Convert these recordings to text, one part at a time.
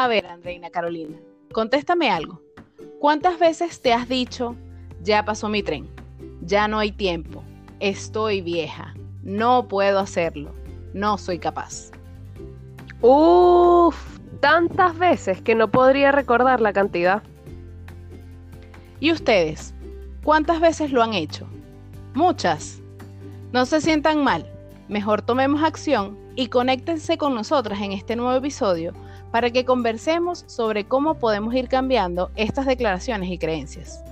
A ver, Andreina Carolina, contéstame algo. ¿Cuántas veces te has dicho, ya pasó mi tren, ya no hay tiempo, estoy vieja, no puedo hacerlo, no soy capaz? Uf, tantas veces que no podría recordar la cantidad. ¿Y ustedes? ¿Cuántas veces lo han hecho? Muchas. No se sientan mal. Mejor tomemos acción y conéctense con nosotras en este nuevo episodio para que conversemos sobre cómo podemos ir cambiando estas declaraciones y creencias.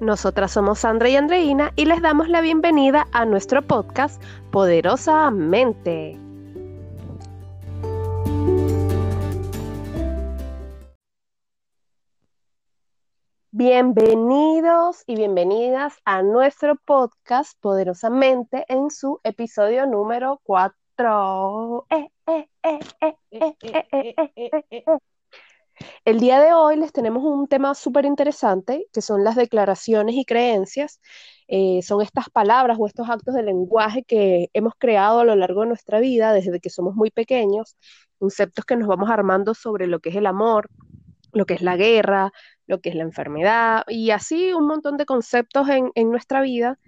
Nosotras somos Sandra y Andreina y les damos la bienvenida a nuestro podcast Poderosamente. Bienvenidos y bienvenidas a nuestro podcast Poderosamente en su episodio número 4. El día de hoy les tenemos un tema súper interesante, que son las declaraciones y creencias. Eh, son estas palabras o estos actos de lenguaje que hemos creado a lo largo de nuestra vida, desde que somos muy pequeños, conceptos que nos vamos armando sobre lo que es el amor, lo que es la guerra, lo que es la enfermedad y así un montón de conceptos en, nuestra vida.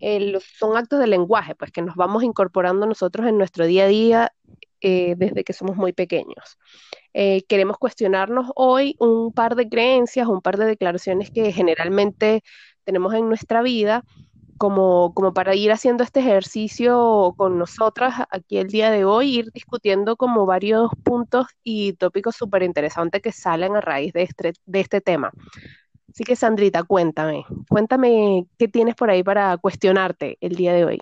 Eh, son actos de lenguaje, pues que nos vamos incorporando nosotros en nuestro día a día eh, desde que somos muy pequeños. Eh, queremos cuestionarnos hoy un par de creencias, un par de declaraciones que generalmente tenemos en nuestra vida como, como para ir haciendo este ejercicio con nosotras aquí el día de hoy, ir discutiendo como varios puntos y tópicos súper interesantes que salen a raíz de este, de este tema. Así que Sandrita, cuéntame, cuéntame qué tienes por ahí para cuestionarte el día de hoy.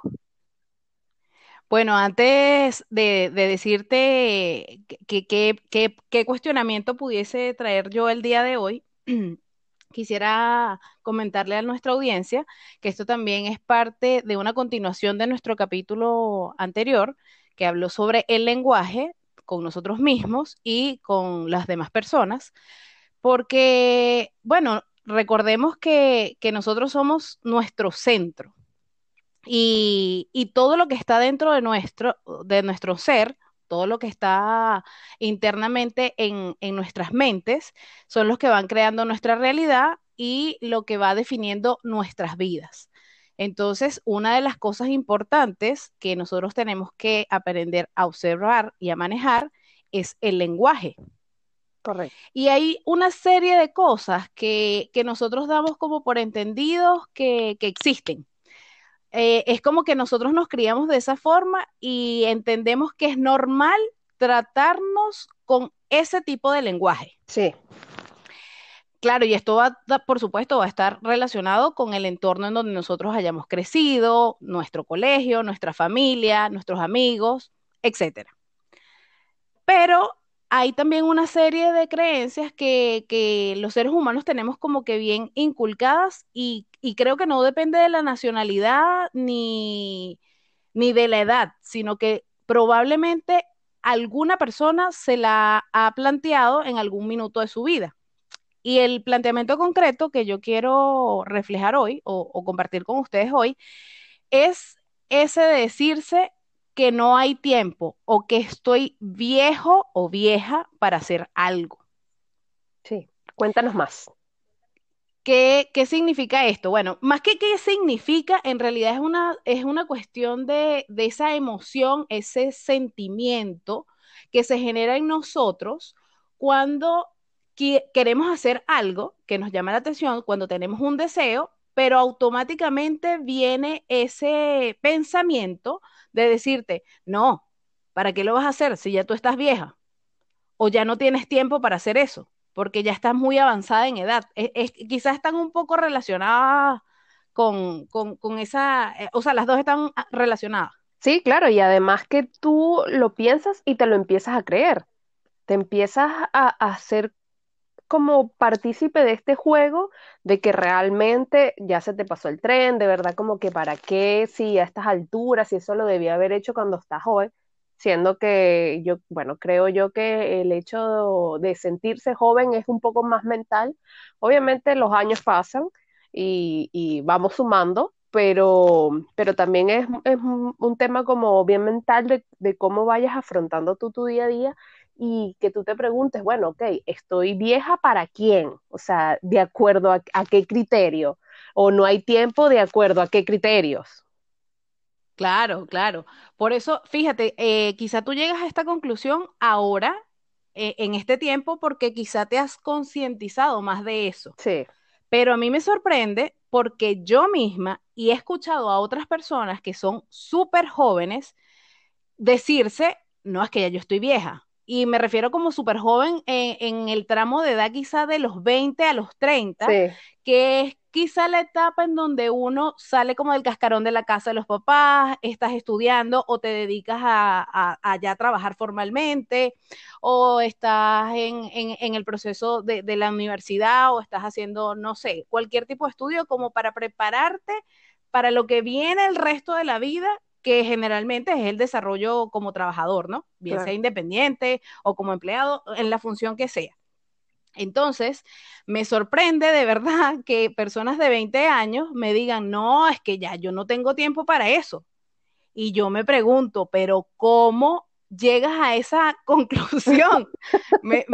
Bueno, antes de, decirte qué cuestionamiento pudiese traer yo el día de hoy, quisiera comentarle a nuestra audiencia que esto también es parte de una continuación de nuestro capítulo anterior que habló sobre el lenguaje con nosotros mismos y con las demás personas, porque, bueno, recordemos que, nosotros somos nuestro centro y, y, todo lo que está dentro de nuestro, de nuestro ser todo lo que está internamente en, nuestras mentes, son los que van creando nuestra realidad y lo que va definiendo nuestras vidas. Entonces, una de las cosas importantes que nosotros tenemos que aprender a observar y a manejar es el lenguaje. Correcto. Y hay una serie de cosas que, nosotros damos como por entendidos que, que existen. Eh, es como que nosotros nos criamos de esa forma y entendemos que es normal tratarnos con ese tipo de lenguaje. Sí. Claro, y esto va, por supuesto, va a estar relacionado con el entorno en donde nosotros hayamos crecido, nuestro colegio, nuestra familia, nuestros amigos, etcétera. Pero hay también una serie de creencias que, los seres humanos tenemos como que bien inculcadas y, creo que no depende de la nacionalidad ni, ni de la edad, sino que probablemente alguna persona se la ha planteado en algún minuto de su vida. Y el planteamiento concreto que yo quiero reflejar hoy o, o compartir con ustedes hoy es ese de decirse que no hay tiempo o que estoy viejo o vieja para hacer algo. Sí, cuéntanos más. ¿Qué, qué significa esto? Bueno, más que qué significa, en realidad es una, es una cuestión de, de esa emoción, ese sentimiento que se genera en nosotros cuando queremos hacer algo que nos llama la atención, cuando tenemos un deseo, pero automáticamente viene ese pensamiento de decirte, no, ¿para qué lo vas a hacer si ya tú estás vieja? O ya no tienes tiempo para hacer eso, porque ya estás muy avanzada en edad. Quizás están un poco relacionadas con, con, esa, eh, o sea, las dos están ah, relacionadas. Sí, claro, y además que tú lo piensas y te lo empiezas a creer. Te empiezas a, a hacer como partícipe de este juego, de que realmente ya se te pasó el tren, de verdad como que para qué, si a estas alturas, si eso lo debía haber hecho cuando estás joven, siendo que yo, bueno, creo yo que el hecho de sentirse joven es un poco más mental. Obviamente los años pasan y, vamos sumando, pero, pero también es, un tema como bien mental de, de, cómo vayas afrontando tú tu día a día y que tú te preguntes, bueno, ok, ¿estoy vieja para quién? O sea, ¿de acuerdo a, qué criterio? ¿O no hay tiempo de acuerdo a qué criterios? Claro, claro. Por eso, fíjate, eh, quizá tú llegas a esta conclusión ahora, eh, en este tiempo, porque quizá te has concientizado más de eso. Sí. Pero a mí me sorprende porque yo misma, y he escuchado a otras personas que son súper jóvenes, decirse, no, es que ya yo estoy vieja. Y me refiero como súper joven en, el tramo de edad quizá de los 20 a los 30, que es quizá la etapa en donde uno sale como del cascarón de la casa de los papás, estás estudiando o te dedicas a, a, ya trabajar formalmente, o estás en, el proceso de, de la universidad, o estás haciendo, no sé, cualquier tipo de estudio como para prepararte para lo que viene el resto de la vida que generalmente es el desarrollo como trabajador, ¿no? Bien sea independiente o como empleado, en la función que sea. Entonces, me sorprende de verdad que personas de 20 años me digan, no, es que ya yo no tengo tiempo para eso. Y yo me pregunto, pero ¿cómo llegas a esa conclusión? me,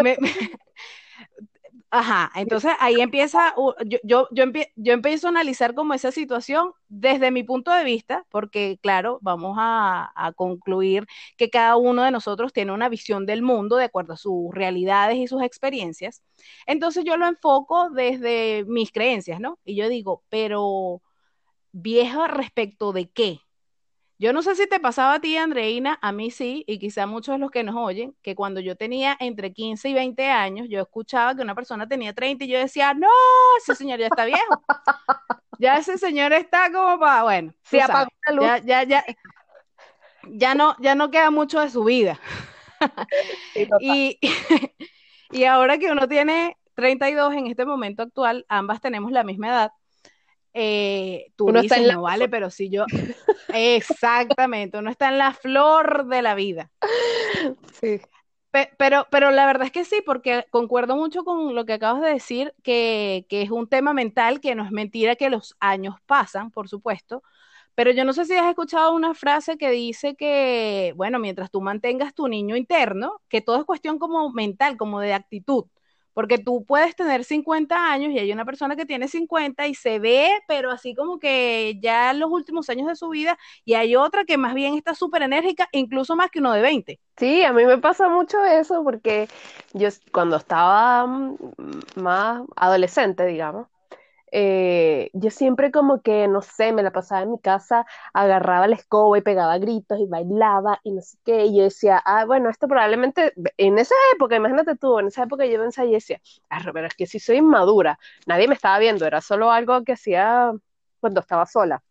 Ajá, entonces ahí empieza, yo, yo, yo, empiezo a analizar como esa situación desde mi punto de vista, porque claro, vamos a, a, concluir que cada uno de nosotros tiene una visión del mundo de acuerdo a sus realidades y sus experiencias. Entonces yo lo enfoco desde mis creencias, ¿no? Y yo digo, pero vieja respecto de qué? Yo no sé si te pasaba a ti, Andreina, a mí sí, y quizá muchos de los que nos oyen, que cuando yo tenía entre 15 y 20 años, yo escuchaba que una persona tenía 30 y yo decía, no, ese señor ya está viejo. ya ese señor está como para, bueno, sí, apagó la luz. Ya, ya, ya, ya no, ya no queda mucho de su vida. y, y ahora que uno tiene 32 en este momento actual, ambas tenemos la misma edad, eh, tú uno dices, no vale, pero si yo, exactamente, uno está en la flor de la vida. Sí. pero, pero la verdad es que sí, porque concuerdo mucho con lo que acabas de decir, que, que es un tema mental, que no es mentira que los años pasan, por supuesto, pero yo no sé si has escuchado una frase que dice que, bueno, mientras tú mantengas tu niño interno, que todo es cuestión como mental, como de actitud. Porque tú puedes tener 50 años y hay una persona que tiene 50 y se ve, pero así como que ya en los últimos años de su vida, y hay otra que más bien está súper enérgica, incluso más que uno de 20. Sí, a mí me pasa mucho eso porque yo cuando estaba mm, más adolescente, digamos, eh, yo siempre como que, no sé, me la pasaba en mi casa, agarraba la escoba y pegaba gritos y bailaba y no sé qué, y yo decía, ah, bueno, esto probablemente, en esa época, imagínate tú, en esa época yo pensaba y decía, ah, pero es que si soy inmadura, nadie me estaba viendo, era solo algo que hacía cuando estaba sola.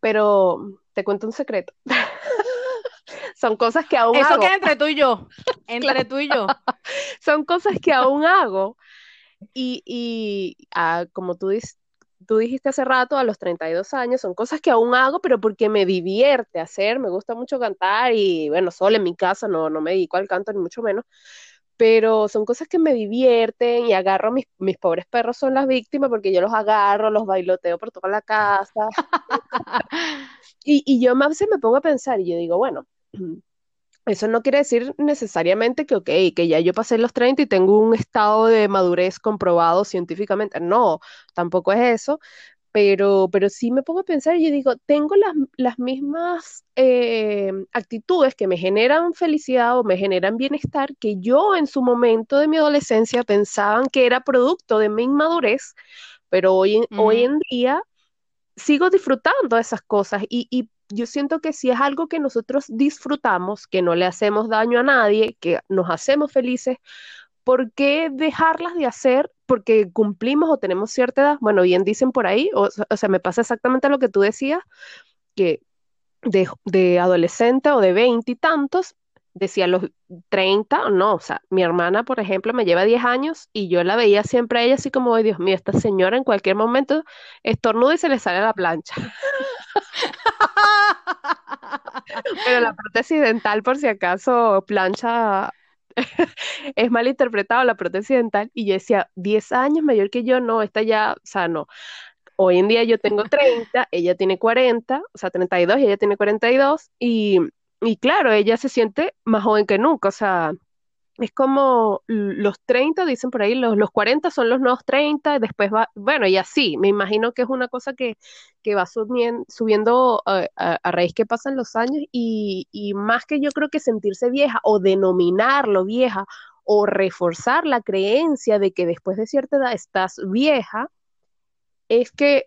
Pero te cuento un secreto. Son cosas que aún Eso hago. queda entre tú y yo, entre tú y yo. Son cosas que aún hago y, y ah, como tú, tú dijiste hace rato, a los 32 años, son cosas que aún hago, pero porque me divierte hacer, me gusta mucho cantar y bueno, solo en mi casa, no, no me dedico al canto ni mucho menos, pero son cosas que me divierten y agarro, mis, mis pobres perros son las víctimas porque yo los agarro, los bailoteo por toda la casa. y, y yo a veces me pongo a pensar y yo digo, bueno, eso no quiere decir necesariamente que, ok, que ya yo pasé los 30 y tengo un estado de madurez comprobado científicamente. No, tampoco es eso, pero, pero sí me pongo a pensar y yo digo, tengo las, las mismas eh, actitudes que me generan felicidad o me generan bienestar que yo en su momento de mi adolescencia pensaban que era producto de mi inmadurez, pero hoy, hoy en día sigo disfrutando de esas cosas y, y yo siento que si es algo que nosotros disfrutamos, que no le hacemos daño a nadie, que nos hacemos felices, ¿por qué dejarlas de hacer porque cumplimos o tenemos cierta edad? Bueno, bien dicen por ahí, o, sea, me pasa exactamente lo que tú decías, que de, adolescente o de veinte y tantos, decía los 30, no, o sea, mi hermana, por ejemplo, me lleva 10 años y yo la veía siempre a ella así como, Dios mío, esta señora en cualquier momento estornuda y se le sale la plancha. Pero la prótesis dental, por si acaso, plancha es mal interpretado la prótesis dental y yo decía, 10 años mayor que yo, no, esta ya, o sea, no. Hoy en día yo tengo 30, ella tiene 40, o sea, 32 y ella tiene 42 y y claro, ella se siente más joven que nunca, o sea, es como los 30, dicen por ahí, los, los 40 son los nuevos 30, después va, bueno, y así, me imagino que es una cosa que, que va subiendo, subiendo a, a, raíz que pasan los años y, y más que yo creo que sentirse vieja o denominarlo vieja o reforzar la creencia de que después de cierta edad estás vieja, es que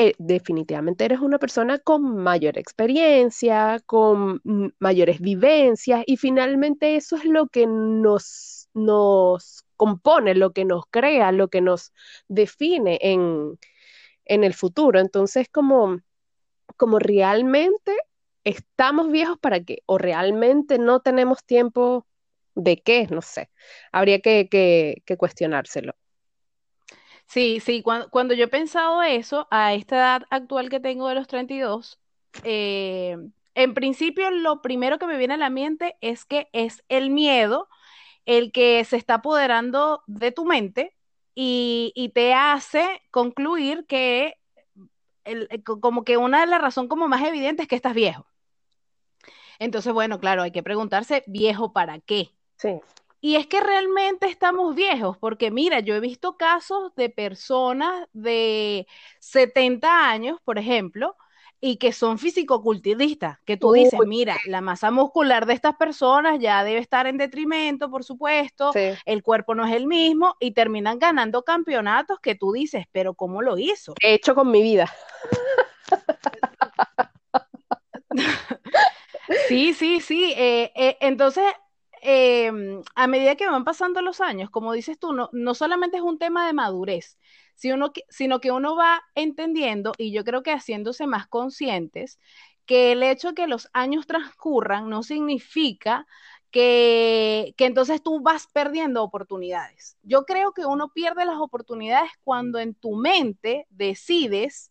eh, definitivamente eres una persona con mayor experiencia, con mayores vivencias y finalmente eso es lo que nos, nos compone, lo que nos crea, lo que nos define en, en el futuro. Entonces, como, como realmente estamos viejos para qué o realmente no tenemos tiempo de qué, no sé, habría que, que, que cuestionárselo. Sí, sí, cuando, yo he pensado eso, a esta edad actual que tengo de los 32, eh, en principio lo primero que me viene a la mente es que es el miedo el que se está apoderando de tu mente y, te hace concluir que como que una de las razones como más evidentes es que estás viejo. Entonces, bueno, claro, hay que preguntarse, ¿viejo para qué? Sí. Y es que realmente estamos viejos, porque mira, yo he visto casos de personas de 70 años, por ejemplo, y que son fisicoculturistas, que tú dices, mira, la masa muscular de estas personas ya debe estar en detrimento, por supuesto, el cuerpo no es el mismo, y terminan ganando campeonatos que tú dices, pero ¿cómo lo hizo? He hecho con mi vida. sí, sí, sí. Eh, eh, entonces, Em, a medida que van pasando los años, como dices tú, no, no solamente es un tema de madurez, sino que, uno va entendiendo y yo creo que haciéndose más conscientes que el hecho de que los años transcurran no significa que, que, entonces tú vas perdiendo oportunidades. Yo creo que uno pierde las oportunidades cuando en tu mente decides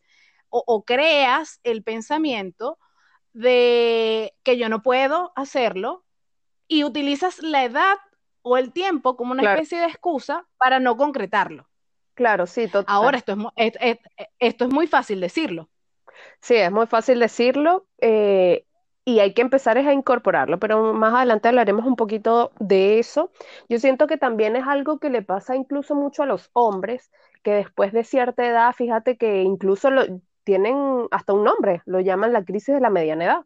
o creas el pensamiento de que yo no puedo hacerlo, y utilizas la edad o el tiempo como una especie de excusa para no concretarlo. Claro, sí, total. Ahora, esto es, esto es muy fácil decirlo. Sí, es muy fácil decirlo eh, y hay que empezar a incorporarlo, pero más adelante hablaremos un poquito de eso. Yo siento que también es algo que le pasa incluso mucho a los hombres, que después de cierta edad, fíjate que incluso lo, tienen hasta un nombre, lo llaman la crisis de la mediana edad.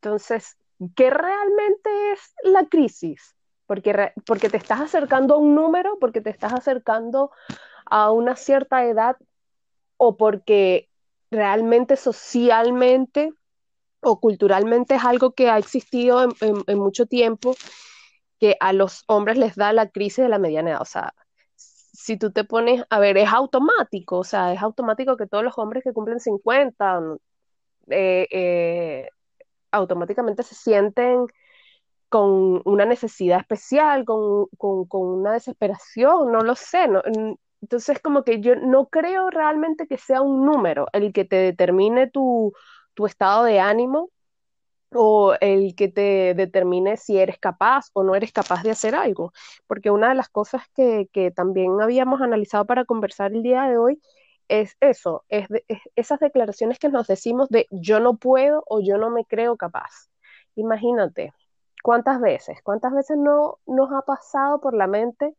Entonces, ¿qué realmente es la crisis? Porque, porque te estás acercando a un número, porque te estás acercando a una cierta edad o porque realmente socialmente o culturalmente es algo que ha existido en, mucho tiempo que a los hombres les da la crisis de la mediana edad. O sea, si tú te pones, a ver, es automático, o sea, es automático que todos los hombres que cumplen 50 eh, eh, automáticamente se sienten con una necesidad especial, con, una desesperación, no lo sé. entonces, como que yo no creo realmente que sea un número el que te determine tu, estado de ánimo o el que te determine si eres capaz o no eres capaz de hacer algo. Porque una de las cosas que, que también habíamos analizado para conversar el día de hoy es eso, es, esas declaraciones que nos decimos de yo no puedo o yo no me creo capaz. Imagínate, ¿cuántas veces? ¿Cuántas veces no nos ha pasado por la mente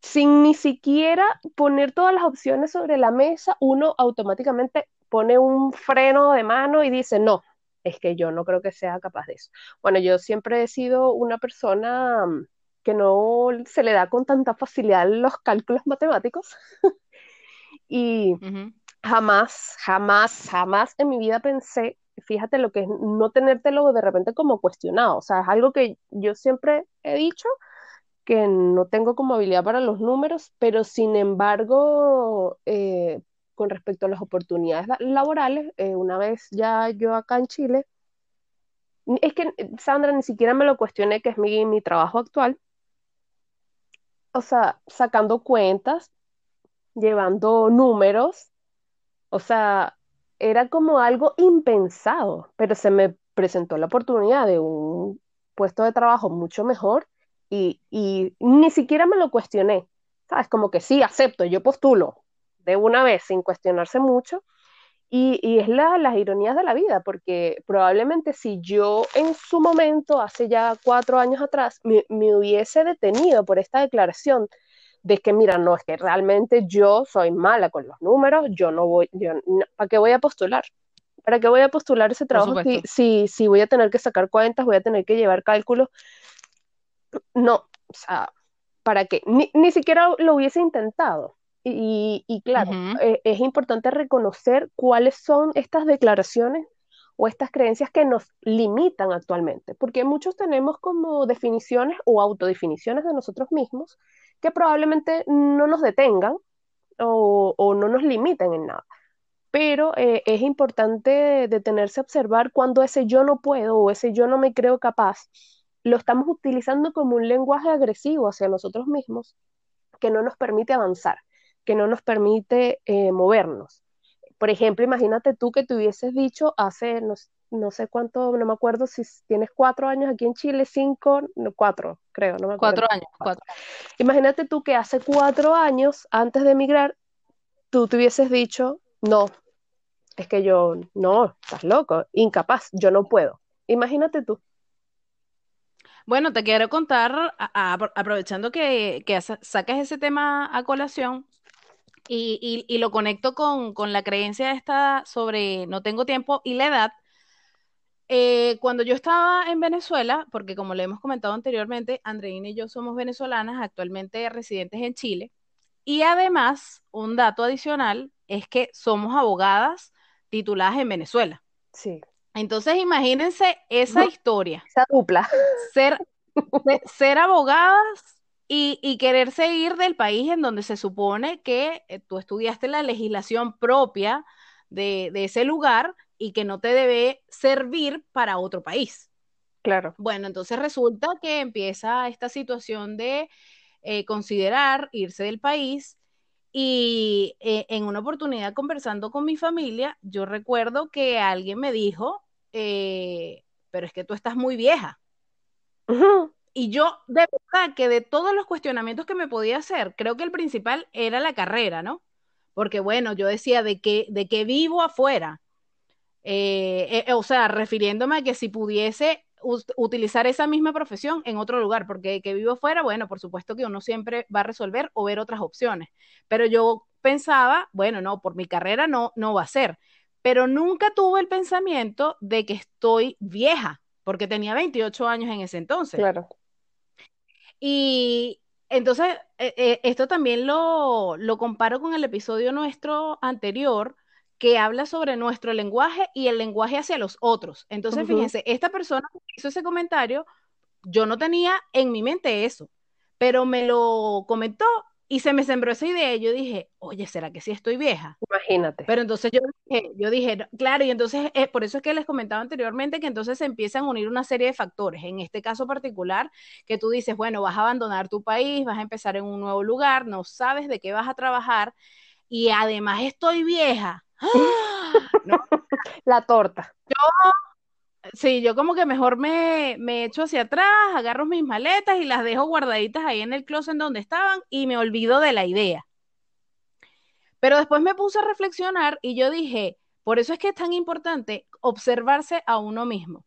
sin ni siquiera poner todas las opciones sobre la mesa, uno automáticamente pone un freno de mano y dice, no, es que yo no creo que sea capaz de eso. Bueno, yo siempre he sido una persona mm, que no se le da con tanta facilidad los cálculos matemáticos. Y jamás, jamás, jamás en mi vida pensé, fíjate lo que es no tenértelo de repente como cuestionado. O sea, es algo que yo siempre he dicho que no tengo como habilidad para los números, pero sin embargo, eh, con respecto a las oportunidades laborales, eh, una vez ya yo acá en Chile, es que Sandra ni siquiera me lo cuestioné, que es mi, mi trabajo actual. O sea, sacando cuentas, llevando números, o sea, era como algo impensado, pero se me presentó la oportunidad de un puesto de trabajo mucho mejor y, ni siquiera me lo cuestioné, ¿sabes? Como que sí, acepto, yo postulo de una vez sin cuestionarse mucho Y, es la, las ironías de la vida, porque probablemente si yo en su momento, hace ya cuatro años atrás, me, hubiese detenido por esta declaración de que, mira, no, es que realmente yo soy mala con los números, yo no voy, yo, ¿para qué voy a postular? ¿Para qué voy a postular ese trabajo si, si, si, voy a tener que sacar cuentas, voy a tener que llevar cálculos? No, o sea, ¿para qué? Ni, ni siquiera lo hubiese intentado. Y, claro, eh, es importante reconocer cuáles son estas declaraciones o estas creencias que nos limitan actualmente, porque muchos tenemos como definiciones o autodefiniciones de nosotros mismos que probablemente no nos detengan o, no nos limiten en nada. Pero eh, es importante detenerse a observar cuando ese yo no puedo o ese yo no me creo capaz lo estamos utilizando como un lenguaje agresivo hacia nosotros mismos que no nos permite avanzar que no nos permite eh, movernos. Por ejemplo, imagínate tú que te hubieses dicho hace, cuánto, no me acuerdo si tienes cuatro años aquí en Chile, cinco, no, cuatro, creo, no me acuerdo. Cuatro años, cuatro. Imagínate tú que hace cuatro años, antes de emigrar, tú te hubieses dicho, no, es que yo, no, estás loco, incapaz, yo no puedo. Imagínate tú. Bueno, te quiero contar, aprovechando que, que sacas ese tema a colación, y, lo conecto con, la creencia esta sobre no tengo tiempo y la edad. Eh, cuando yo estaba en Venezuela, porque como le hemos comentado anteriormente, Andreina y yo somos venezolanas, actualmente residentes en Chile, y además, un dato adicional es que somos abogadas tituladas en Venezuela. Sí. Entonces, imagínense esa historia. Esa dupla. Ser, ser abogadas y, querer seguir del país en donde se supone que eh, tú estudiaste la legislación propia de, ese lugar y que no te debe servir para otro país. Claro. Bueno, entonces resulta que empieza esta situación de eh, considerar irse del país y eh, en una oportunidad conversando con mi familia, yo recuerdo que alguien me dijo, pero es que tú estás muy vieja. Y yo, de verdad, que de todos los cuestionamientos que me podía hacer, creo que el principal era la carrera, ¿no? Porque bueno, yo decía de que, de que vivo afuera. Eh, eh, o sea, refiriéndome a que si pudiese utilizar esa misma profesión en otro lugar, porque que vivo afuera, bueno, por supuesto que uno siempre va a resolver o ver otras opciones. Pero yo pensaba, bueno, no, por mi carrera no, no va a ser. Pero nunca tuve el pensamiento de que estoy vieja, porque tenía 28 años en ese entonces. Claro. Y entonces, eh, esto también lo, comparo con el episodio nuestro anterior, que habla sobre nuestro lenguaje y el lenguaje hacia los otros. Entonces, fíjense, esta persona que hizo ese comentario, yo no tenía en mi mente eso, pero me lo comentó y se me sembró esa idea yo dije, oye, ¿será que sí estoy vieja? Imagínate. Pero entonces yo dije, yo dije claro, y entonces eh, por eso es que les comentaba anteriormente que entonces se empiezan a unir una serie de factores. En este caso particular, que tú dices, bueno, vas a abandonar tu país, vas a empezar en un nuevo lugar, no sabes de qué vas a trabajar y además estoy vieja. La torta. Yo Sí, yo como que mejor me, me echo hacia atrás, agarro mis maletas y las dejo guardaditas ahí en el closet donde estaban y me olvido de la idea. Pero después me puse a reflexionar y yo dije, por eso es que es tan importante observarse a uno mismo.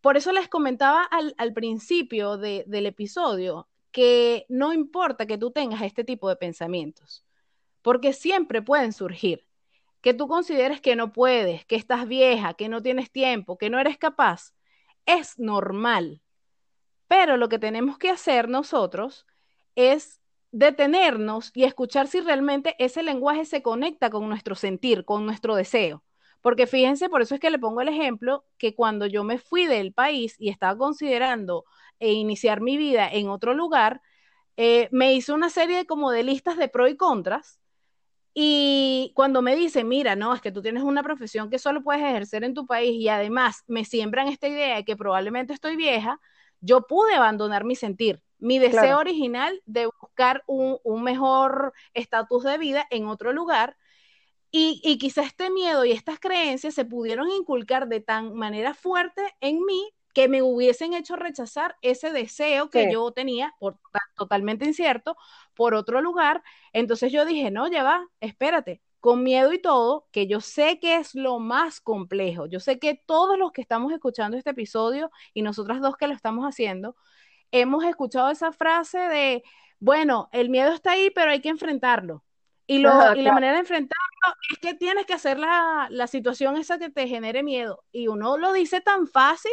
Por eso les comentaba al, principio del episodio que no importa que tú tengas este tipo de pensamientos, porque siempre pueden surgir que tú consideres que no puedes, que estás vieja, que no tienes tiempo, que no eres capaz, es normal. Pero lo que tenemos que hacer nosotros es detenernos y escuchar si realmente ese lenguaje se conecta con nuestro sentir, con nuestro deseo. Porque fíjense, por eso es que le pongo el ejemplo que cuando yo me fui del país y estaba considerando e iniciar mi vida en otro lugar, eh, me hizo una serie como de listas de pros y contras y cuando me dicen, mira, no, es que tú tienes una profesión que solo puedes ejercer en tu país y además me siembran esta idea de que probablemente estoy vieja, yo pude abandonar mi sentir, mi deseo original de buscar un, mejor estatus de vida en otro lugar. Y, y quizá este miedo y estas creencias se pudieron inculcar de tan manera fuerte en mí que me hubiesen hecho rechazar ese deseo que yo tenía, por, totalmente incierto, por otro lugar. Entonces yo dije, no, ya va, espérate, con miedo y todo, que yo sé que es lo más complejo. Yo sé que todos los que estamos escuchando este episodio y nosotras dos que lo estamos haciendo, hemos escuchado esa frase de, bueno, el miedo está ahí, pero hay que enfrentarlo. Y, lo, Ajá, y la claro, manera de enfrentarlo es que tienes que hacer la, la situación esa que te genere miedo. Y uno lo dice tan fácil,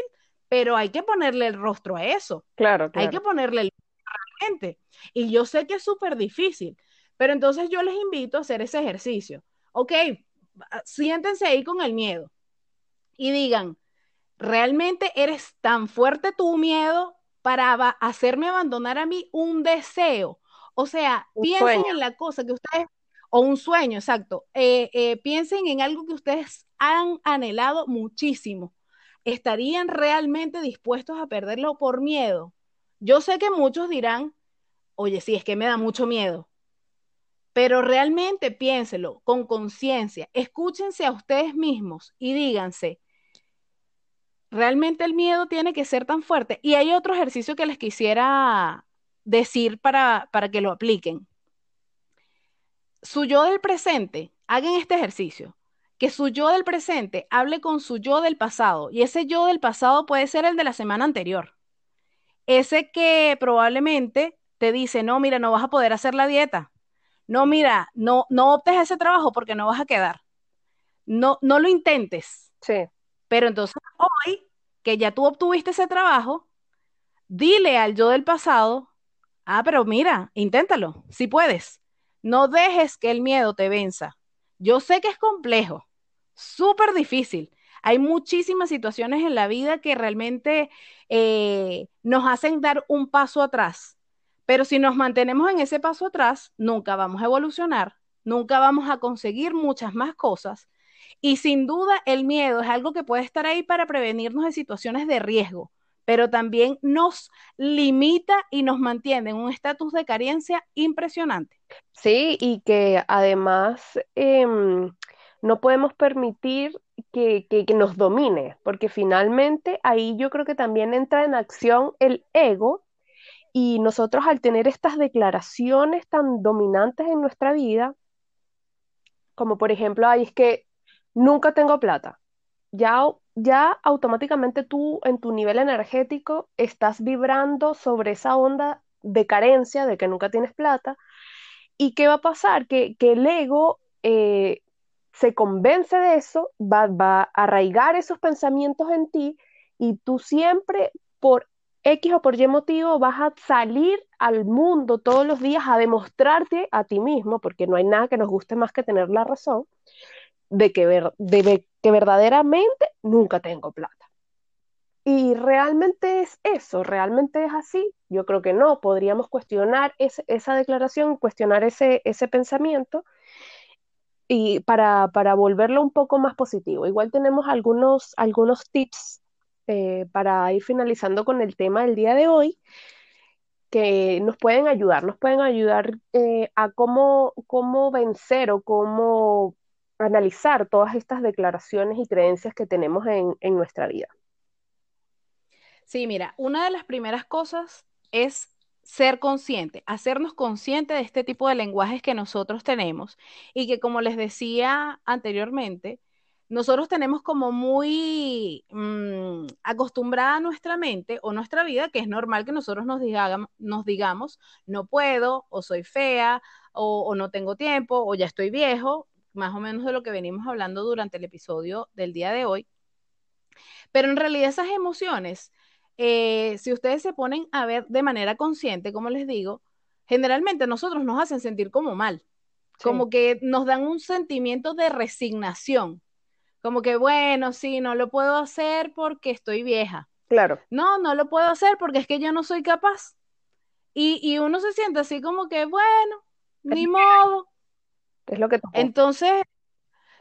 pero hay que ponerle el rostro a eso. claro, Hay que claro. ponerle el gente. Y yo sé que es súper difícil, pero entonces yo les invito a hacer ese ejercicio. Ok, siéntense ahí con el miedo y digan, ¿realmente eres tan fuerte tu miedo para hacerme abandonar a mí un deseo? O sea, Un piensen sueño. en la cosa que ustedes, o un sueño, exacto, eh, eh, piensen en algo que ustedes han anhelado muchísimo. ¿Estarían realmente dispuestos a perderlo por miedo? Yo sé que muchos dirán, oye, sí, es que me da mucho miedo, pero realmente piénselo con conciencia, escúchense a ustedes mismos y díganse, realmente el miedo tiene que ser tan fuerte. Y hay otro ejercicio que les quisiera decir para, para que lo apliquen. Su yo del presente, hagan este ejercicio, que su yo del presente hable con su yo del pasado, y ese yo del pasado puede ser el de la semana anterior, ese que probablemente te dice, no, mira, no vas a poder hacer la dieta, no, mira, no, no optes ese trabajo porque no vas a quedar, no, no lo intentes, Sí, pero entonces hoy que ya tú obtuviste ese trabajo, dile al yo del pasado, ah, pero mira, inténtalo, si puedes. No dejes que el miedo te venza. Yo sé que es complejo, súper difícil. Hay muchísimas situaciones en la vida que realmente eh, nos hacen dar un paso atrás. Pero si nos mantenemos en ese paso atrás, nunca vamos a evolucionar, nunca vamos a conseguir muchas más cosas y sin duda el miedo es algo que puede estar ahí para prevenirnos de situaciones de riesgo, pero también nos limita y nos mantiene en un estatus de carencia impresionante. sí, y que además em, no podemos permitir que, que- nos domine, porque finalmente ahí yo creo que también entra en acción el ego y nosotros al tener estas declaraciones tan dominantes en nuestra vida, como por ejemplo, ay, es que nunca tengo plata. Ya, ya automáticamente tú en tu nivel energético estás vibrando sobre esa onda de carencia, de que nunca tienes plata. ¿Y qué va a pasar? Que, que el ego eh, se convence de eso, va, a arraigar esos pensamientos en ti y tú siempre por X o por Y motivo vas a salir al mundo todos los días a demostrarte a ti mismo, porque no hay nada que nos guste más que tener la razón de que, ver, que verdaderamente nunca tengo plata. Y realmente es eso, realmente es así. Yo creo que no, podríamos cuestionar esa declaración, cuestionar ese, ese pensamiento y para, para volverlo un poco más positivo. Igual tenemos algunos, algunos tips eh, para ir finalizando con el tema del día de hoy que nos pueden ayudar, nos pueden ayudar eh, a cómo, cómo vencer o cómo analizar todas estas declaraciones y creencias que tenemos en, en nuestra vida. Sí, mira, una de las primeras cosas es ser consciente, hacernos consciente de este tipo de lenguajes que nosotros tenemos y que como les decía anteriormente, nosotros tenemos como muy mmm, acostumbrada nuestra mente o nuestra vida, que es normal que nosotros nos digamos, no puedo, o soy fea, o, o no tengo tiempo, o ya estoy viejo, más o menos de lo que venimos hablando durante el episodio del día de hoy. Pero en realidad esas emociones, eh, si ustedes se ponen a ver de manera consciente, como les digo, generalmente nosotros nos hacen sentir como mal, Sí. como que nos dan un sentimiento de resignación, como que, bueno, sí, no lo puedo hacer porque estoy vieja. Claro. No, no lo puedo hacer porque es que yo no soy capaz. Y, y uno se siente así como que, bueno, ni modo. Es lo que tocó. Entonces,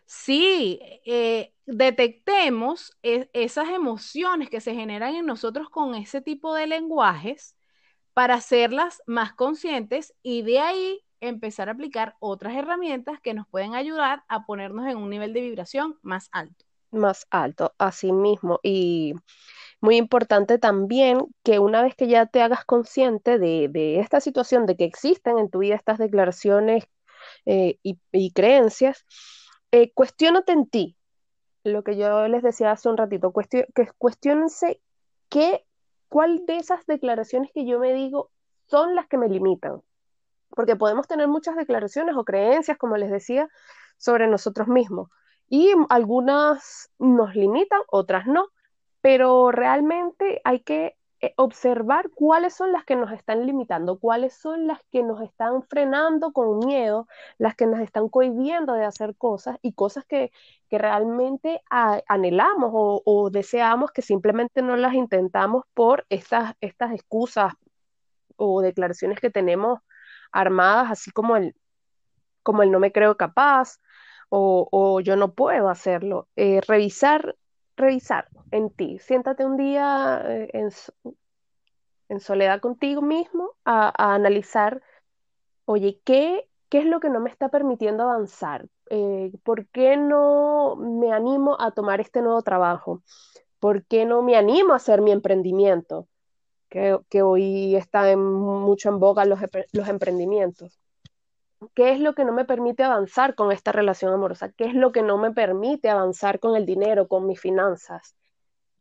sí, eh, detectemos es, esas emociones que se generan en nosotros con ese tipo de lenguajes para hacerlas más conscientes y de ahí empezar a aplicar otras herramientas que nos pueden ayudar a ponernos en un nivel de vibración más alto. Más alto, así mismo. Y muy importante también que una vez que ya te hagas consciente de, de esta situación, de que existen en tu vida estas declaraciones eh, y, creencias, eh, cuestionate en ti, lo que yo les decía hace un ratito, que cuestionense qué, cuál de esas declaraciones que yo me digo son las que me limitan. Porque podemos tener muchas declaraciones o creencias, como les decía, sobre nosotros mismos. Y algunas nos limitan, otras no. Pero realmente hay que observar cuáles son las que nos están limitando, cuáles son las que nos están frenando con miedo, las que nos están cohibiendo de hacer cosas y cosas que, realmente anhelamos o, deseamos que simplemente no las intentamos por estas, estas excusas o declaraciones que tenemos armadas, así como el, como el no me creo capaz o, yo no puedo hacerlo. Eh, revisar revisar en ti. Siéntate un día eh, en, soledad contigo mismo a, analizar, oye, ¿qué, ¿qué, es lo que no me está permitiendo avanzar? Eh, ¿Por qué no me animo a tomar este nuevo trabajo? ¿Por qué no me animo a hacer mi emprendimiento? Que, hoy está mucho en boga los emprendimientos. ¿Qué es lo que no me permite avanzar con esta relación amorosa? ¿Qué es lo que no me permite avanzar con el dinero, con mis finanzas?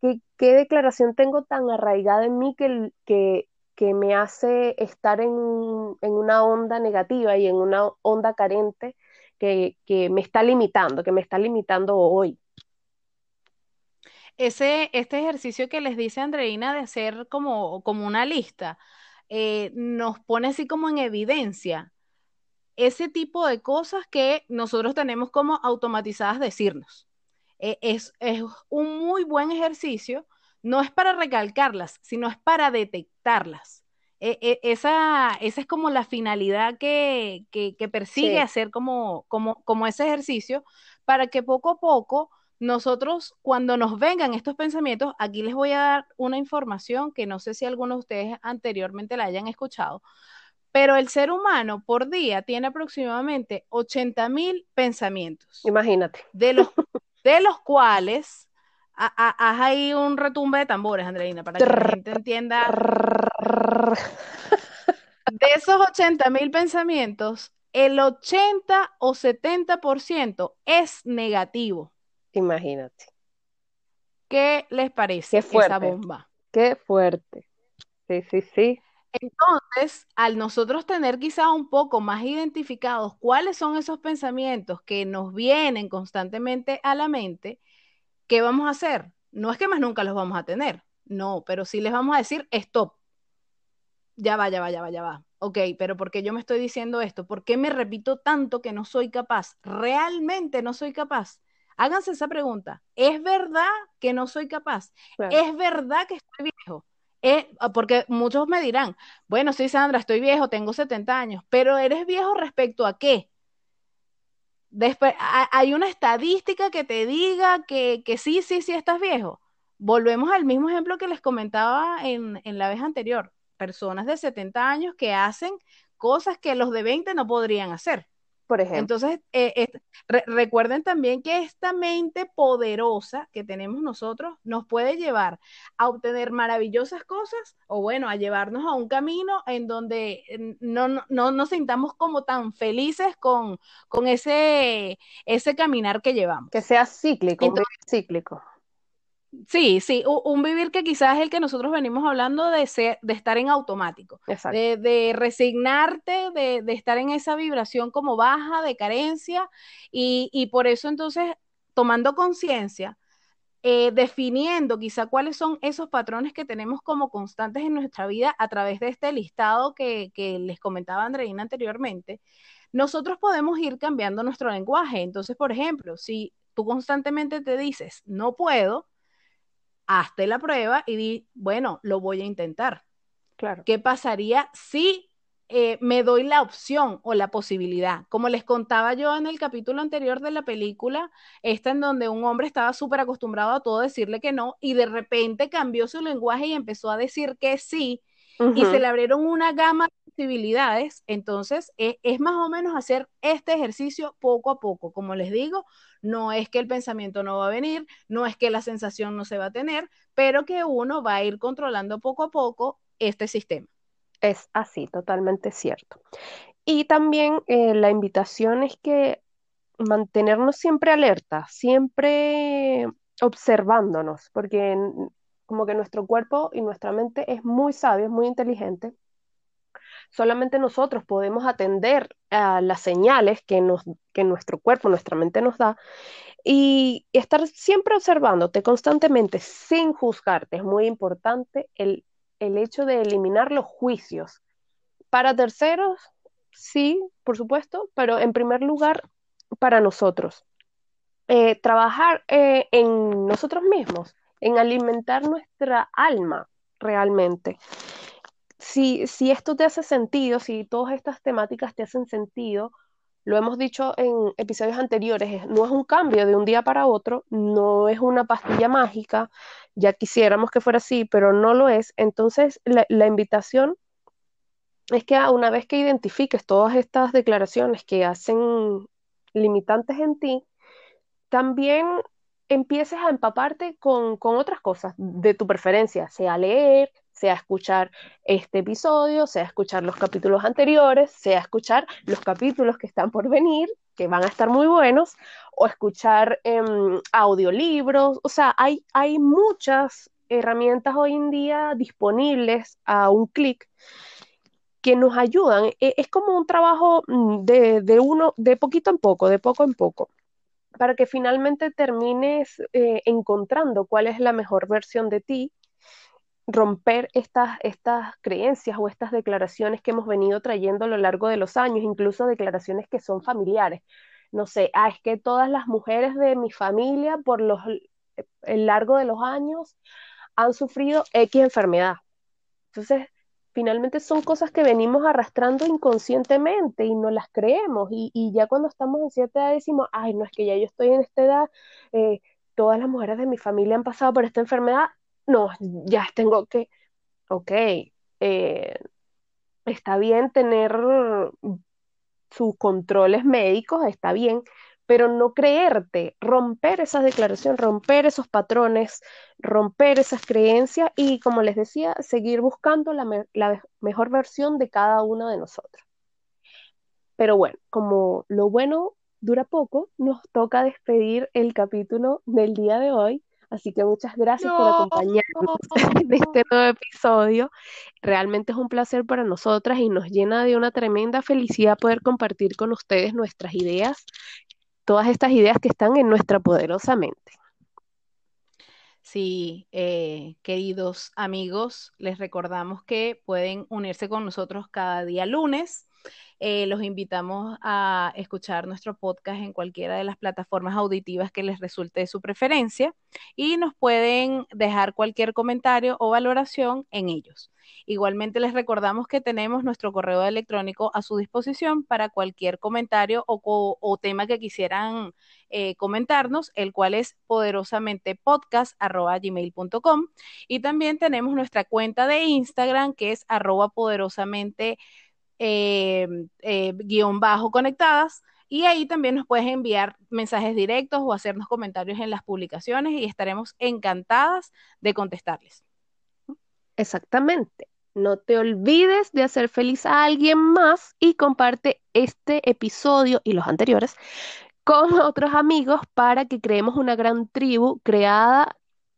¿Qué, declaración tengo tan arraigada en mí que, que, que me hace estar en, en, una onda negativa y en una onda carente que, que me está limitando, que me está limitando hoy? Ese, este ejercicio que les dice Andreina de hacer como, como una lista, eh, nos pone así como en evidencia ese tipo de cosas que nosotros tenemos como automatizadas decirnos. E, es, un muy buen ejercicio, no es para recalcarlas, sino es para detectarlas. E, e, esa, esa, es como la finalidad que, persigue hacer como, como, como ese ejercicio, para que poco a poco nosotros, cuando nos vengan estos pensamientos, aquí les voy a dar una información que no sé si algunos de ustedes anteriormente la hayan escuchado, pero el ser humano por día tiene aproximadamente 80 mil pensamientos. Imagínate. De los, de los cuales haz ahí un retumbe de tambores, Andreina, para que la gente entienda. De esos 80 mil pensamientos, el 80 o 70% es negativo. Imagínate. ¿Qué les parece esa bomba? Qué fuerte. Sí, sí, sí. Entonces, al nosotros tener quizá un poco más identificados cuáles son esos pensamientos que nos vienen constantemente a la mente, ¿qué vamos a hacer? No es que más nunca los vamos a tener, no, pero sí les vamos a decir, stop, ya va, ya va, ya va, ya va. Ok, pero ¿por qué yo me estoy diciendo esto? ¿Por qué me repito tanto que no soy capaz? ¿Realmente no soy capaz? Háganse esa pregunta. ¿Es verdad que no soy capaz? ¿Es verdad que estoy viejo? Eh, porque muchos me dirán, bueno, sí, Sandra, estoy viejo, tengo 70 años, pero ¿eres viejo respecto a qué? Después, hay una estadística que te diga que, sí, sí, sí estás viejo. Volvemos al mismo ejemplo que les comentaba en, en la vez anterior. Personas de 70 años que hacen cosas que los de 20 no podrían hacer por ejemplo. Entonces, eh, recuerden también que esta mente poderosa que tenemos nosotros nos puede llevar a obtener maravillosas cosas o bueno, a llevarnos a un camino en donde no, no, nos sintamos como tan felices con, con ese, ese caminar que llevamos. Que sea cíclico, cíclico. Sí, sí, un, vivir que quizás es el que nosotros venimos hablando de, ser, de estar en automático, de, resignarte, de, estar en esa vibración como baja, de carencia, y, por eso entonces, tomando conciencia, eh, definiendo quizá cuáles son esos patrones que tenemos como constantes en nuestra vida a través de este listado que, que les comentaba Andreina anteriormente, nosotros podemos ir cambiando nuestro lenguaje. Entonces, por ejemplo, si tú constantemente te dices, no puedo, hazte la prueba y di, bueno, lo voy a intentar. Claro. ¿Qué pasaría si eh, me doy la opción o la posibilidad? Como les contaba yo en el capítulo anterior de la película, esta en donde un hombre estaba súper acostumbrado a todo decirle que no y de repente cambió su lenguaje y empezó a decir que sí y se le abrieron una gama de posibilidades. Entonces, e, es más o menos hacer este ejercicio poco a poco. Como les digo, no es que el pensamiento no va a venir, no es que la sensación no se va a tener, pero que uno va a ir controlando poco a poco este sistema. Es así, totalmente cierto. Y también eh, la invitación es que mantenernos siempre alerta, siempre observándonos, porque como que nuestro cuerpo y nuestra mente es muy sabio, es muy inteligente. Solamente nosotros podemos atender a las señales que, nos, que nuestro cuerpo, nuestra mente nos da y estar siempre observándote constantemente sin juzgarte. Es muy importante el, el hecho de eliminar los juicios. Para terceros, sí, por supuesto, pero en primer lugar, para nosotros. Eh, trabajar eh, en nosotros mismos, en alimentar nuestra alma realmente. Si, si esto te hace sentido, si todas estas temáticas te hacen sentido, lo hemos dicho en episodios anteriores, no es un cambio de un día para otro, no es una pastilla mágica, ya quisiéramos que fuera así, pero no lo es. Entonces, la, la invitación es que una vez que identifiques todas estas declaraciones que hacen limitantes en ti, también empieces a empaparte con, otras cosas de tu preferencia, sea leer, sea escuchar este episodio, sea escuchar los capítulos anteriores, sea escuchar los capítulos que están por venir, que van a estar muy buenos, o escuchar em, audiolibros, o sea, hay, hay muchas herramientas hoy en día disponibles a un clic que nos ayudan. E, es como un trabajo mm, de, uno, de poquito en poco, de poco en poco, para que finalmente termines eh, encontrando cuál es la mejor versión de ti, romper estas, estas creencias o estas declaraciones que hemos venido trayendo a lo largo de los años, incluso declaraciones que son familiares. No sé, ah, es que todas las mujeres de mi familia por los, el largo de los años han sufrido X enfermedad. Entonces, finalmente son cosas que venimos arrastrando inconscientemente y no las creemos. Y, ya cuando estamos en cierta edad decimos, ay, no es que ya yo estoy en esta edad, eh, todas las mujeres de mi familia han pasado por esta enfermedad, no, ya tengo que, ok, eh, está bien tener sus controles médicos, está bien, pero no creerte, romper esa declaración, romper esos patrones, romper esas creencias y, como les decía, seguir buscando la, mejor versión de cada uno de nosotros. Pero bueno, como lo bueno dura poco, nos toca despedir el capítulo del día de hoy. Así que muchas gracias por acompañarnos en este nuevo episodio. Realmente es un placer para nosotras y nos llena de una tremenda felicidad poder compartir con ustedes nuestras ideas todas estas ideas que están en nuestra poderosa mente. Sí, eh, queridos amigos, les recordamos que pueden unirse con nosotros cada día lunes eh, los invitamos a escuchar nuestro podcast en cualquiera de las plataformas auditivas que les resulte de su preferencia y nos pueden dejar cualquier comentario o valoración en ellos. Igualmente les recordamos que tenemos nuestro correo electrónico a su disposición para cualquier comentario o, tema que quisieran eh, comentarnos, el cual es poderosamente podcast.gmail.com. Y también tenemos nuestra cuenta de Instagram que es arroba eh, eh, guion bajo conectadas. Y ahí también nos puedes enviar mensajes directos o hacernos comentarios en las publicaciones y estaremos encantadas de contestarles. Exactamente. No te olvides de hacer feliz a alguien más y comparte este episodio y los anteriores con otros amigos para que creemos una gran tribu creada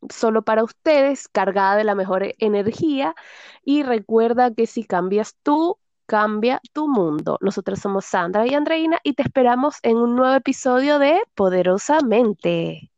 solo para ustedes, cargada de la mejor energía. Y recuerda que si cambias tú, cambia tu mundo. Nosotros somos Sandra y Andreina y te esperamos en un nuevo episodio de Poderosamente.